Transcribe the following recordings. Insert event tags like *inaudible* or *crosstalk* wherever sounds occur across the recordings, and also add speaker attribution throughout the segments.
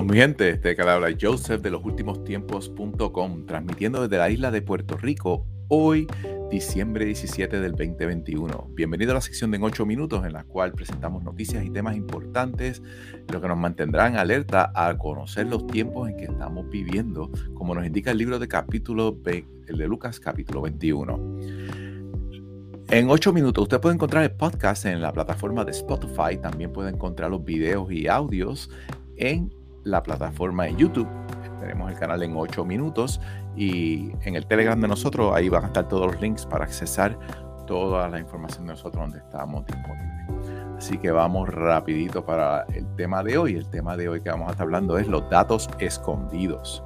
Speaker 1: Saludos, mi gente. Este que habla Joseph de los últimos tiempos.com, transmitiendo desde la isla de Puerto Rico hoy, diciembre 17 del 2021. Bienvenido a la sección de en 8 minutos, en la cual presentamos noticias y temas importantes, lo que nos mantendrán alerta a conocer los tiempos en que estamos viviendo, como nos indica el libro de capítulo, el de Lucas, capítulo 21. En 8 minutos usted puede encontrar el podcast en la plataforma de Spotify, también puede encontrar los videos y audios en la plataforma de YouTube. Tenemos el canal en 8 minutos y en el Telegram de nosotros ahí van a estar todos los links para accesar toda la información de nosotros donde estamos disponibles. Así que vamos rapidito para el tema de hoy. El tema de hoy que vamos a estar hablando es los datos escondidos.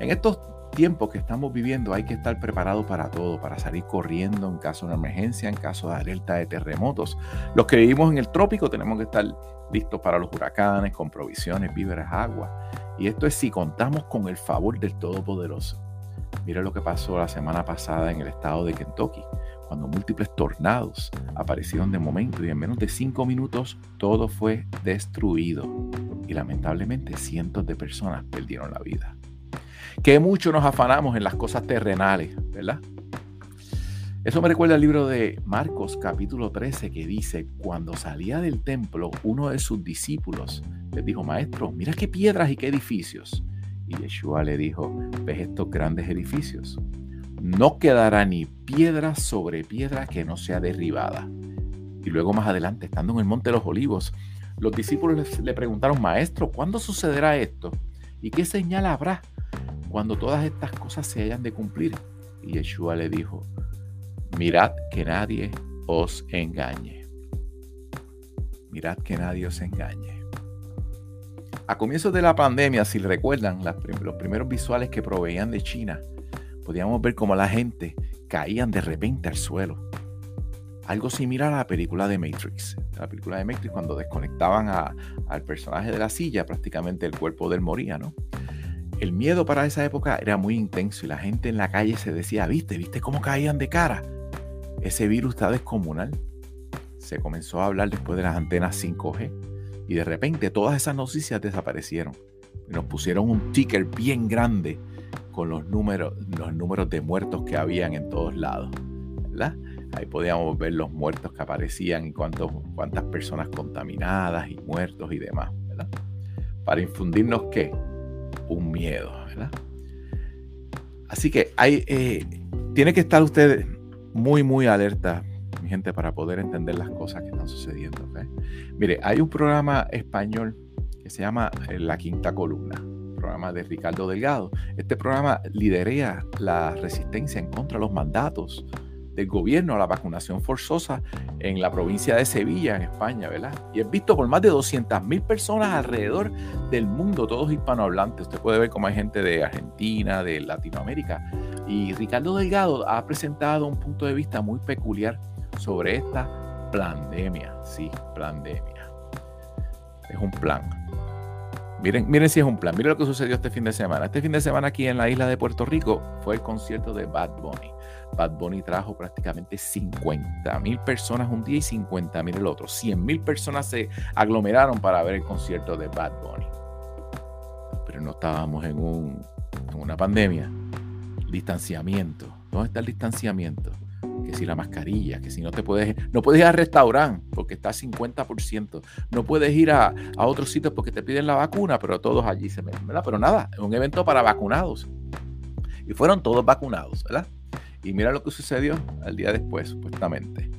Speaker 1: En estos tiempos que estamos viviendo hay que estar preparado para todo, para salir corriendo en caso de emergencia, en caso de alerta de terremotos. Los que vivimos en el trópico tenemos que estar listos para los huracanes, con provisiones, víveres, agua. Y esto es si contamos con el favor del Todopoderoso. Mira lo que pasó la semana pasada en el estado de Kentucky, cuando múltiples tornados aparecieron de momento y en menos de cinco minutos todo fue destruido. Y lamentablemente cientos de personas perdieron la vida. Que mucho nos afanamos en las cosas terrenales, ¿verdad? Eso me recuerda al libro de Marcos capítulo 13 que dice, cuando salía del templo, uno de sus discípulos les dijo, maestro, mira qué piedras y qué edificios. Y Yeshua le dijo, ves estos grandes edificios. No quedará ni piedra sobre piedra que no sea derribada. Y luego más adelante, estando en el Monte de los Olivos, los discípulos le preguntaron, maestro, ¿cuándo sucederá esto? ¿Y qué señal habrá cuando todas estas cosas se hayan de cumplir? Y Yeshua le dijo, Mirad que nadie os engañe. Mirad que nadie os engañe. A comienzos de la pandemia, si recuerdan, los primeros visuales que proveían de China, podíamos ver cómo la gente caían de repente al suelo. Algo similar a la película de Matrix. La película de Matrix, cuando desconectaban al personaje de la silla, prácticamente el cuerpo del moría, ¿no? El miedo para esa época era muy intenso y la gente en la calle se decía, viste, viste cómo caían de cara ese virus está descomunal. Se comenzó a hablar después de las antenas 5G y de repente todas esas noticias desaparecieron. Nos pusieron un ticker bien grande con los números, los números de muertos que habían en todos lados. ¿verdad? Ahí podíamos ver los muertos que aparecían y cuántos, cuántas personas contaminadas y muertos y demás. ¿verdad? Para infundirnos qué? Un miedo. ¿verdad? Así que hay, eh, tiene que estar usted muy, muy alerta, mi gente, para poder entender las cosas que están sucediendo. Mire, hay un programa español que se llama eh, La Quinta Columna, programa de Ricardo Delgado. Este programa liderea la resistencia en contra de los mandatos del gobierno a la vacunación forzosa en la provincia de Sevilla, en España, ¿verdad? Y es visto por más de 200 mil personas alrededor del mundo, todos hispanohablantes. Usted puede ver cómo hay gente de Argentina, de Latinoamérica, y Ricardo Delgado ha presentado un punto de vista muy peculiar sobre esta pandemia. Sí, pandemia. Es un plan. Miren, miren si es un plan. Miren lo que sucedió este fin de semana. Este fin de semana aquí en la isla de Puerto Rico fue el concierto de Bad Bunny. Bad Bunny trajo prácticamente 50 mil personas un día y 50 mil el otro. 100 mil personas se aglomeraron para ver el concierto de Bad Bunny. Pero no estábamos en, un, en una pandemia distanciamiento. ¿Dónde está el distanciamiento? Que si la mascarilla, que si no te puedes, no puedes ir al restaurante porque está 50%, no puedes ir a, a otros sitios porque te piden la vacuna, pero todos allí se meten, ¿verdad? Pero nada, es un evento para vacunados. Y fueron todos vacunados, ¿verdad? Y mira lo que sucedió al día después, supuestamente.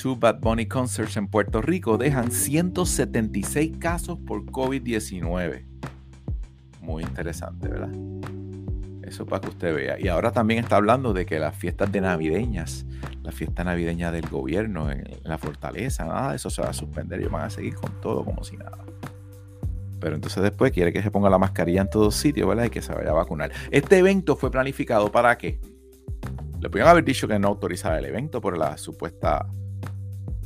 Speaker 1: Two Bad Bunny Concerts en Puerto Rico dejan 176 casos por COVID-19. Muy interesante, ¿verdad? Eso para que usted vea. Y ahora también está hablando de que las fiestas de navideñas, la fiesta navideña del gobierno en, la fortaleza, nada de eso se va a suspender. Ellos van a seguir con todo como si nada. Pero entonces después quiere que se ponga la mascarilla en todos sitios, ¿verdad? Y que se vaya a vacunar. Este evento fue planificado para qué? Le podrían haber dicho que no autorizaba el evento por la supuesta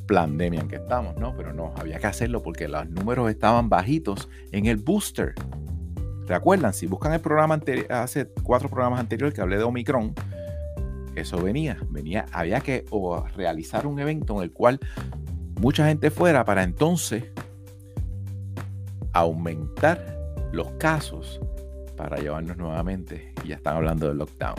Speaker 1: pandemia en que estamos, ¿no? Pero no, había que hacerlo porque los números estaban bajitos en el booster. ¿Recuerdan? Si buscan el programa anterior, hace cuatro programas anteriores que hablé de Omicron, eso venía, venía, había que realizar un evento en el cual mucha gente fuera para entonces aumentar los casos para llevarnos nuevamente, y ya están hablando del lockdown,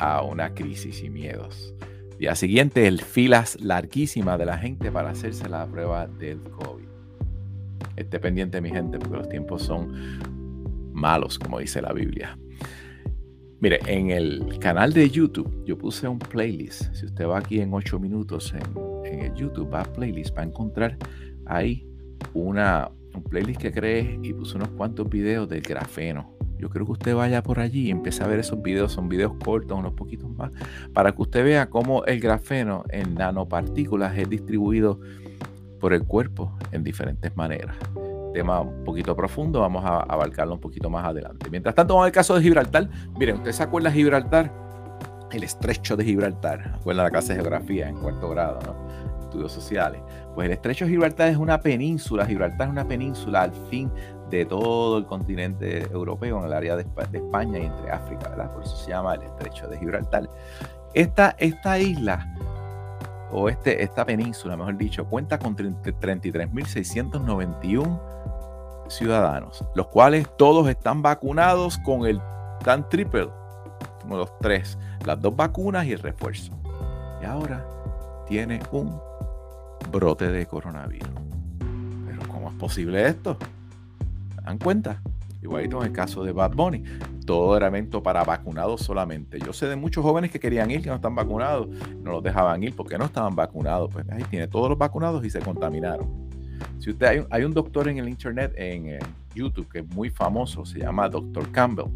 Speaker 1: a una crisis y miedos. Día siguiente, el filas larguísimas de la gente para hacerse la prueba del COVID. Esté pendiente, mi gente, porque los tiempos son malos, como dice la Biblia. Mire, en el canal de YouTube yo puse un playlist. Si usted va aquí en 8 minutos en, el YouTube, va a playlist, va encontrar ahí una, un playlist que creé y puse unos cuantos videos del grafeno. Yo creo que usted vaya por allí y empiece a ver esos videos. Son videos cortos, unos poquitos más, para que usted vea cómo el grafeno en nanopartículas es distribuido por el cuerpo en diferentes maneras. Tema un poquito profundo, vamos a abarcarlo un poquito más adelante. Mientras tanto, vamos al caso de Gibraltar. Miren, ¿usted se acuerda de Gibraltar? El estrecho de Gibraltar. Acuerda la clase de geografía en cuarto grado, ¿no? Estudios sociales. Pues el estrecho de Gibraltar es una península. Gibraltar es una península al fin de todo el continente europeo, en el área de, España y entre África, ¿verdad? Por eso se llama el estrecho de Gibraltar. Esta, esta isla o este, esta península, mejor dicho, cuenta con 33.691 ciudadanos, los cuales todos están vacunados con el tan triple, como los tres, las dos vacunas y el refuerzo. Y ahora tiene un brote de coronavirus. Pero ¿cómo es posible esto? ¿Se dan cuenta? Igualito en el caso de Bad Bunny todo era evento para vacunados solamente. Yo sé de muchos jóvenes que querían ir, que no están vacunados, no los dejaban ir porque no estaban vacunados. Pues ahí tiene todos los vacunados y se contaminaron. Si usted hay, un doctor en el internet, en YouTube, que es muy famoso, se llama Dr. Campbell.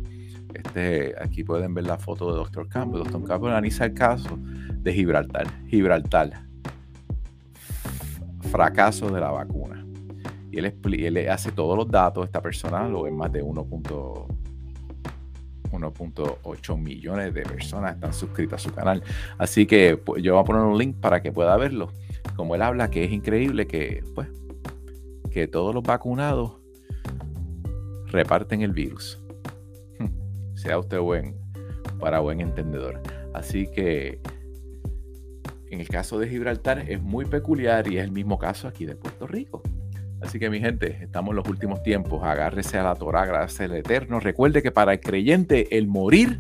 Speaker 1: Este, aquí pueden ver la foto de Dr. Campbell. Dr. Campbell analiza el caso de Gibraltar. Gibraltar. Fracaso de la vacuna. Y él, él hace todos los datos. Esta persona lo ve más de 1. 1.8 millones de personas están suscritas a su canal. Así que pues, yo voy a poner un link para que pueda verlo. Como él habla, que es increíble que, pues, que todos los vacunados reparten el virus. *laughs* Sea usted buen, para buen entendedor. Así que en el caso de Gibraltar es muy peculiar y es el mismo caso aquí de Puerto Rico. Así que mi gente, estamos en los últimos tiempos. Agárrese a la Torah, gracias al Eterno. Recuerde que para el creyente el morir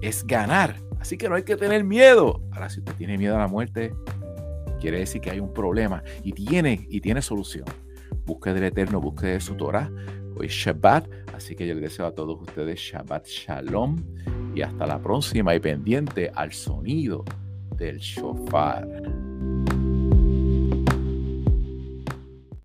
Speaker 1: es ganar. Así que no hay que tener miedo. Ahora, si usted tiene miedo a la muerte, quiere decir que hay un problema y tiene, y tiene solución. Busque del Eterno, busque de su Torah. Hoy Shabbat, así que yo les deseo a todos ustedes Shabbat Shalom y hasta la próxima y pendiente al sonido del shofar.